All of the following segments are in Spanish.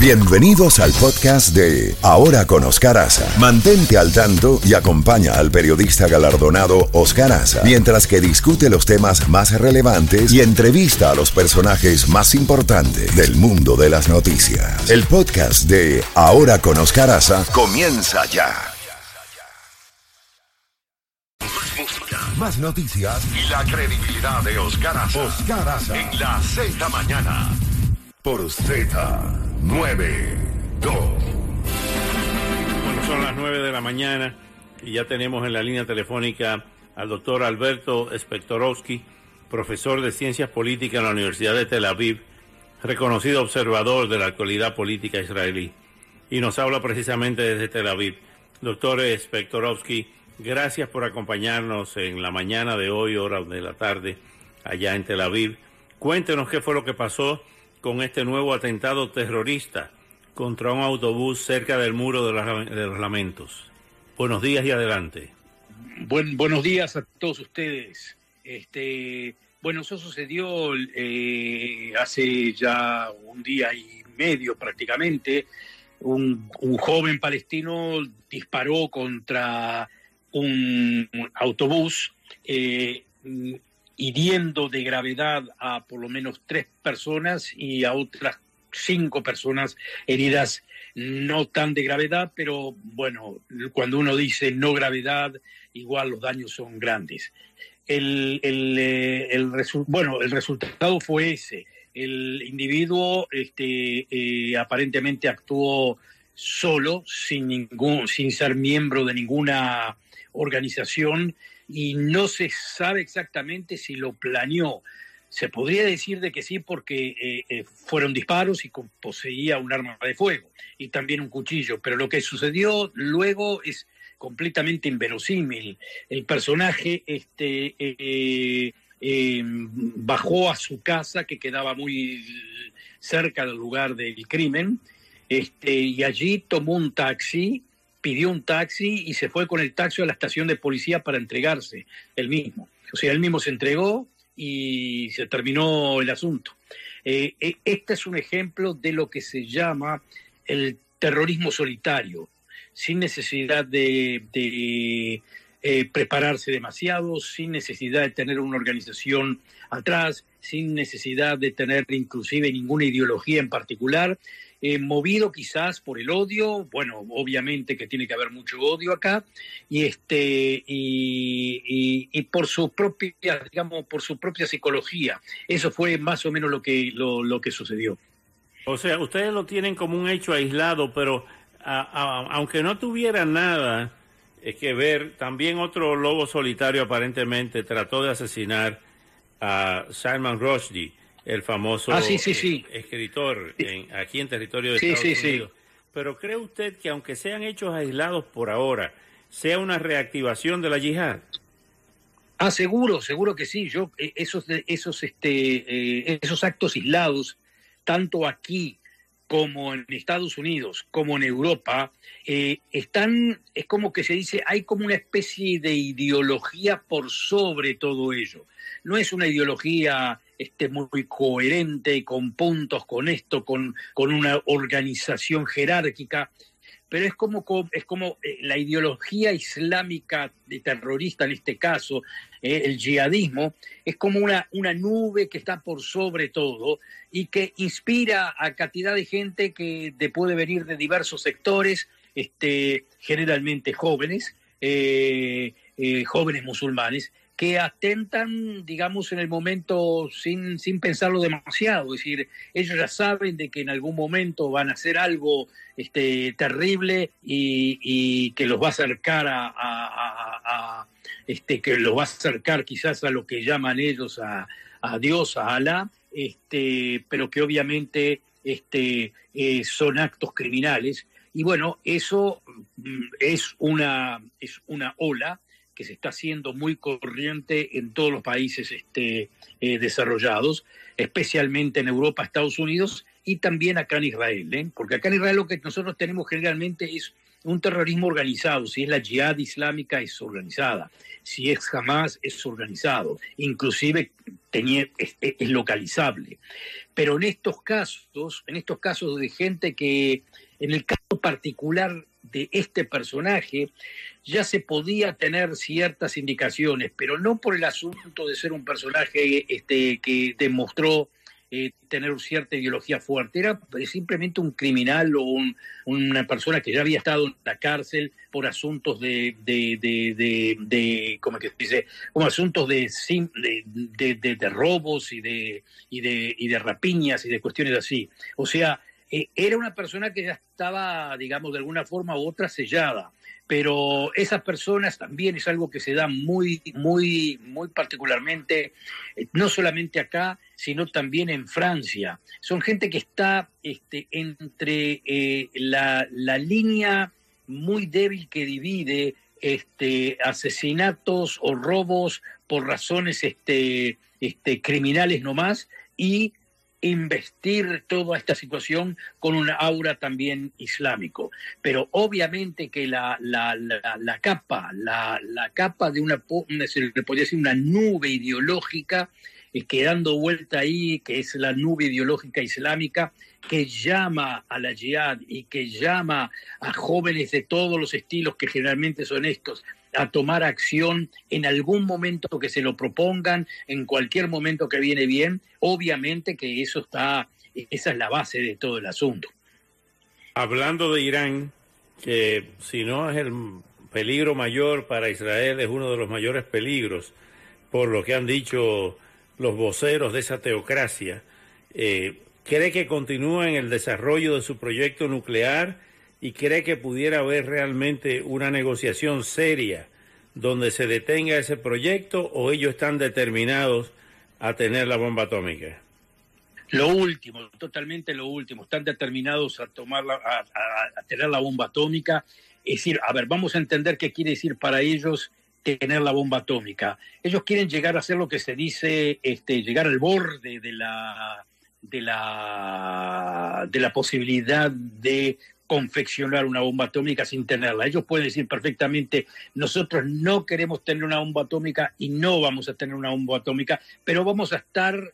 Bienvenidos al podcast de Ahora con Oscar Aza. Mantente al tanto y acompaña al periodista galardonado Oscar Aza mientras que discute los temas más relevantes y entrevista a los personajes más importantes del mundo de las noticias. El podcast de Ahora con Oscar Aza comienza ya. Más noticias y la credibilidad de Oscar Aza. Oscar en la Z mañana por Z 92. Bueno, son las 9 de la mañana y ya tenemos en la línea telefónica al doctor Alberto Spektorowski, profesor de Ciencias Políticas en la Universidad de Tel Aviv, reconocido observador de la actualidad política israelí. Y nos habla precisamente desde Tel Aviv. Doctor Spektorowski, gracias por acompañarnos en la mañana de hoy, hora de la tarde, allá en Tel Aviv. Cuéntenos qué fue lo que pasó con este nuevo atentado terrorista contra un autobús cerca del muro de los, lamentos. Buenos días y adelante. Buen, buenos días a todos ustedes. Este, bueno, eso sucedió eh, hace ya un día y medio prácticamente. Un, joven palestino disparó contra un autobús. Eh, hiriendo de gravedad a por lo menos tres personas y a otras cinco personas heridas no tan de gravedad, pero bueno, cuando uno dice no gravedad, igual los daños son grandes. El, el, eh, el bueno, el resultado fue ese. El individuo este, eh, aparentemente actuó solo, sin, ningún, sin ser miembro de ninguna organización y no se sabe exactamente si lo planeó. Se podría decir de que sí porque eh, eh, fueron disparos y poseía un arma de fuego y también un cuchillo, pero lo que sucedió luego es completamente inverosímil. El personaje este, eh, bajó a su casa que quedaba muy cerca del lugar del crimen este, y allí tomó un taxi pidió un taxi y se fue con el taxi a la estación de policía para entregarse él mismo. O sea, él mismo se entregó y se terminó el asunto. Eh, eh, este es un ejemplo de lo que se llama el terrorismo solitario, sin necesidad de, eh, prepararse demasiado, sin necesidad de tener una organización atrás, sin necesidad de tener inclusive ninguna ideología en particular, eh, movido quizás por el odio, bueno, obviamente que tiene que haber mucho odio acá, y este y, por su propia, digamos, por su propia psicología. Eso fue más o menos lo que lo, que sucedió. O sea, ustedes lo tienen como un hecho aislado, pero aunque no tuviera nada es que ver, también otro lobo solitario aparentemente trató de asesinar a Salman Rushdie el famoso ah, eh, escritor aquí en territorio de Estados Unidos. Pero ¿cree usted que aunque sean hechos aislados por ahora, sea una reactivación de la yihad? Ah, seguro, seguro que sí. Yo eh, esos esos este eh, esos actos aislados tanto aquí como en Estados Unidos, como en Europa, están, es como que se dice, hay como una especie de ideología por sobre todo ello. No es una ideología este, muy coherente, con puntos, con esto, con, con una organización jerárquica, pero es como, es como eh, la ideología islámica de terrorista en este caso, eh, el yihadismo, es como una, una nube que está por sobre todo y que inspira a cantidad de gente que puede venir de diversos sectores, este, generalmente jóvenes, eh, jóvenes musulmanes, que atentan, digamos, en el momento sin, sin pensarlo demasiado. Es decir, ellos ya saben de que en algún momento van a hacer algo este, terrible y, que los va a acercar a, este, que los va a acercar quizás a lo que llaman ellos a, Dios, a Alá, este, pero que obviamente este, eh, son actos criminales. Y bueno, eso mm, es una, es una ola que se está haciendo muy corriente en todos los países este, eh, desarrollados, especialmente en Europa, Estados Unidos y también acá en Israel, ¿eh? porque acá en Israel lo que nosotros tenemos generalmente es un terrorismo organizado. Si es la yihad islámica, es organizada. Si es Hamas, es organizado. Inclusive es, localizable. Pero en estos casos, en estos casos de gente que, en el caso particular de este personaje, ya se podía tener ciertas indicaciones, pero no por el asunto de ser un personaje este, que demostró eh, tener cierta ideología fuerte, era simplemente un criminal o una persona que ya había estado en la cárcel por asuntos de, de, de, de, ¿cómo que dice? Como asuntos de, de, de, robos y de, y, de, y de rapiñas y de cuestiones así. O sea, eh, era una persona que ya estaba, digamos, de alguna forma u otra sellada pero esas personas también es algo que se da muy, muy, muy particularmente, eh, no solamente acá, sino también en Francia. Son gente que está este, entre eh, la, la, línea muy débil que divide este, asesinatos o robos por razones este, este, criminales nomás y investir toda esta situación con una aura también islámico. Pero obviamente que la, la, la, capa, la, capa de una, se le podría decir una nube ideológica eh, que dando vuelta ahí, que es la nube ideológica islámica, que llama a la jihad y que llama a jóvenes de todos los estilos que generalmente son estos a tomar acción en algún momento que se lo propongan, en cualquier momento que viene bien, obviamente que eso está, esa es la base de todo el asunto. Hablando de Irán, que si no es el peligro mayor para Israel, es uno de los mayores peligros, por lo que han dicho los voceros de esa teocracia, eh, ¿cree que continúa en el desarrollo de su proyecto nuclear? Y cree que pudiera haber realmente una negociación seria donde se detenga ese proyecto o ellos están determinados a tener la bomba atómica? Lo último, totalmente lo último. Están determinados a tomar a, a, tener la bomba atómica. Es decir, a ver, vamos a entender qué quiere decir para ellos tener la bomba atómica. Ellos quieren llegar a hacer lo que se dice, este, llegar al borde de la de la de la posibilidad de confeccionar una bomba atómica sin tenerla. Ellos pueden decir perfectamente, nosotros no queremos tener una bomba atómica y no vamos a tener una bomba atómica, pero vamos a estar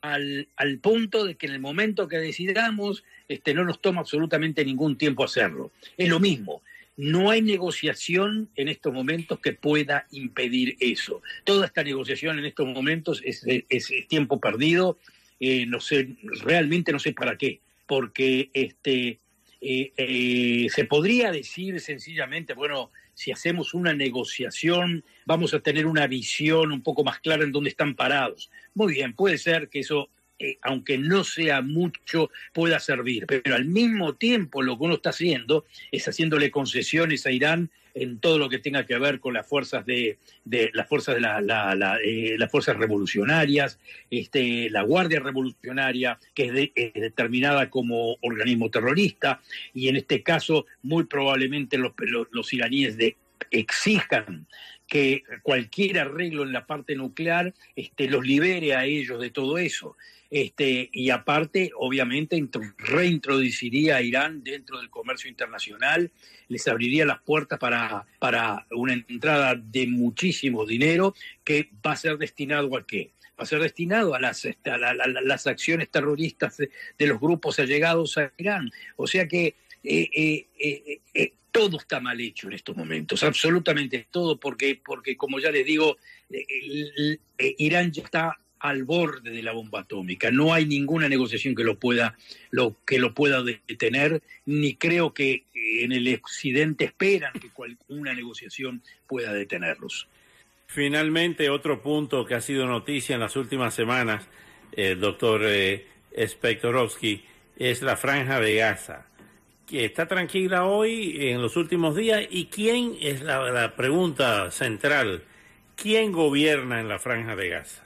al, al punto de que en el momento que decidamos, este, no nos toma absolutamente ningún tiempo hacerlo. Es lo mismo. No hay negociación en estos momentos que pueda impedir eso. Toda esta negociación en estos momentos es, es, tiempo perdido. Eh, no sé, realmente no sé para qué, porque este, eh, eh, se podría decir sencillamente, bueno, si hacemos una negociación, vamos a tener una visión un poco más clara en dónde están parados. Muy bien, puede ser que eso eh, aunque no sea mucho, pueda servir. Pero al mismo tiempo lo que uno está haciendo es haciéndole concesiones a Irán en todo lo que tenga que ver con las fuerzas de, de las fuerzas de la, eh, las fuerzas revolucionarias, este, la Guardia Revolucionaria, que es, determinada como organismo terrorista, y en este caso muy probablemente los, los, iraníes de, exijan que cualquier arreglo en la parte nuclear este, los libere a ellos de todo eso. Este, y aparte, obviamente, reintroduciría a Irán dentro del comercio internacional, les abriría las puertas para, para una entrada de muchísimo dinero que va a ser destinado a qué? Va a ser destinado a las, este, a las acciones terroristas de, los grupos allegados a Irán. O sea que eh, eh, eh, todo está mal hecho en estos momentos, absolutamente todo, porque, porque como ya les digo, Irán ya está al borde de la bomba atómica. No hay ninguna negociación que lo pueda, lo, que lo pueda detener, ni creo que en el occidente esperan que una negociación pueda detenerlos. Finalmente, otro punto que ha sido noticia en las últimas semanas, el doctor eh, es la franja de Gaza. Que está tranquila hoy en los últimos días y quién es la, pregunta central, ¿quién gobierna en la franja de Gaza?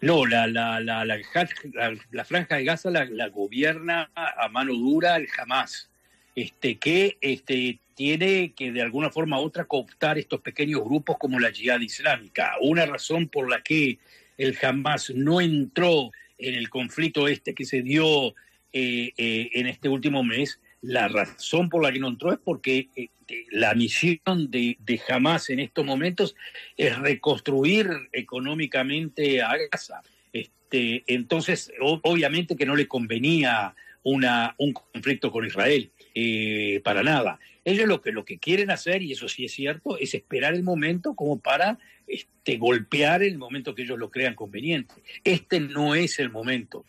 No, la, la, la, la, franja de Gaza la, gobierna a mano dura el Hamas, este, que este, tiene que de alguna forma u otra cooptar estos pequeños grupos como la Jihad Islámica. Una razón por la que el Hamas no entró en el conflicto este que se dio eh, eh, en este último mes La razón por la que no entró es porque eh, la misión de, de Hamas en estos momentos es reconstruir económicamente a Gaza. Este, entonces, obviamente que no le convenía una, un conflicto con Israel, para nada. Ellos lo que, lo que quieren hacer, y eso sí es cierto, es esperar el momento como para este, golpear el momento que ellos lo crean conveniente. Este no es el momento.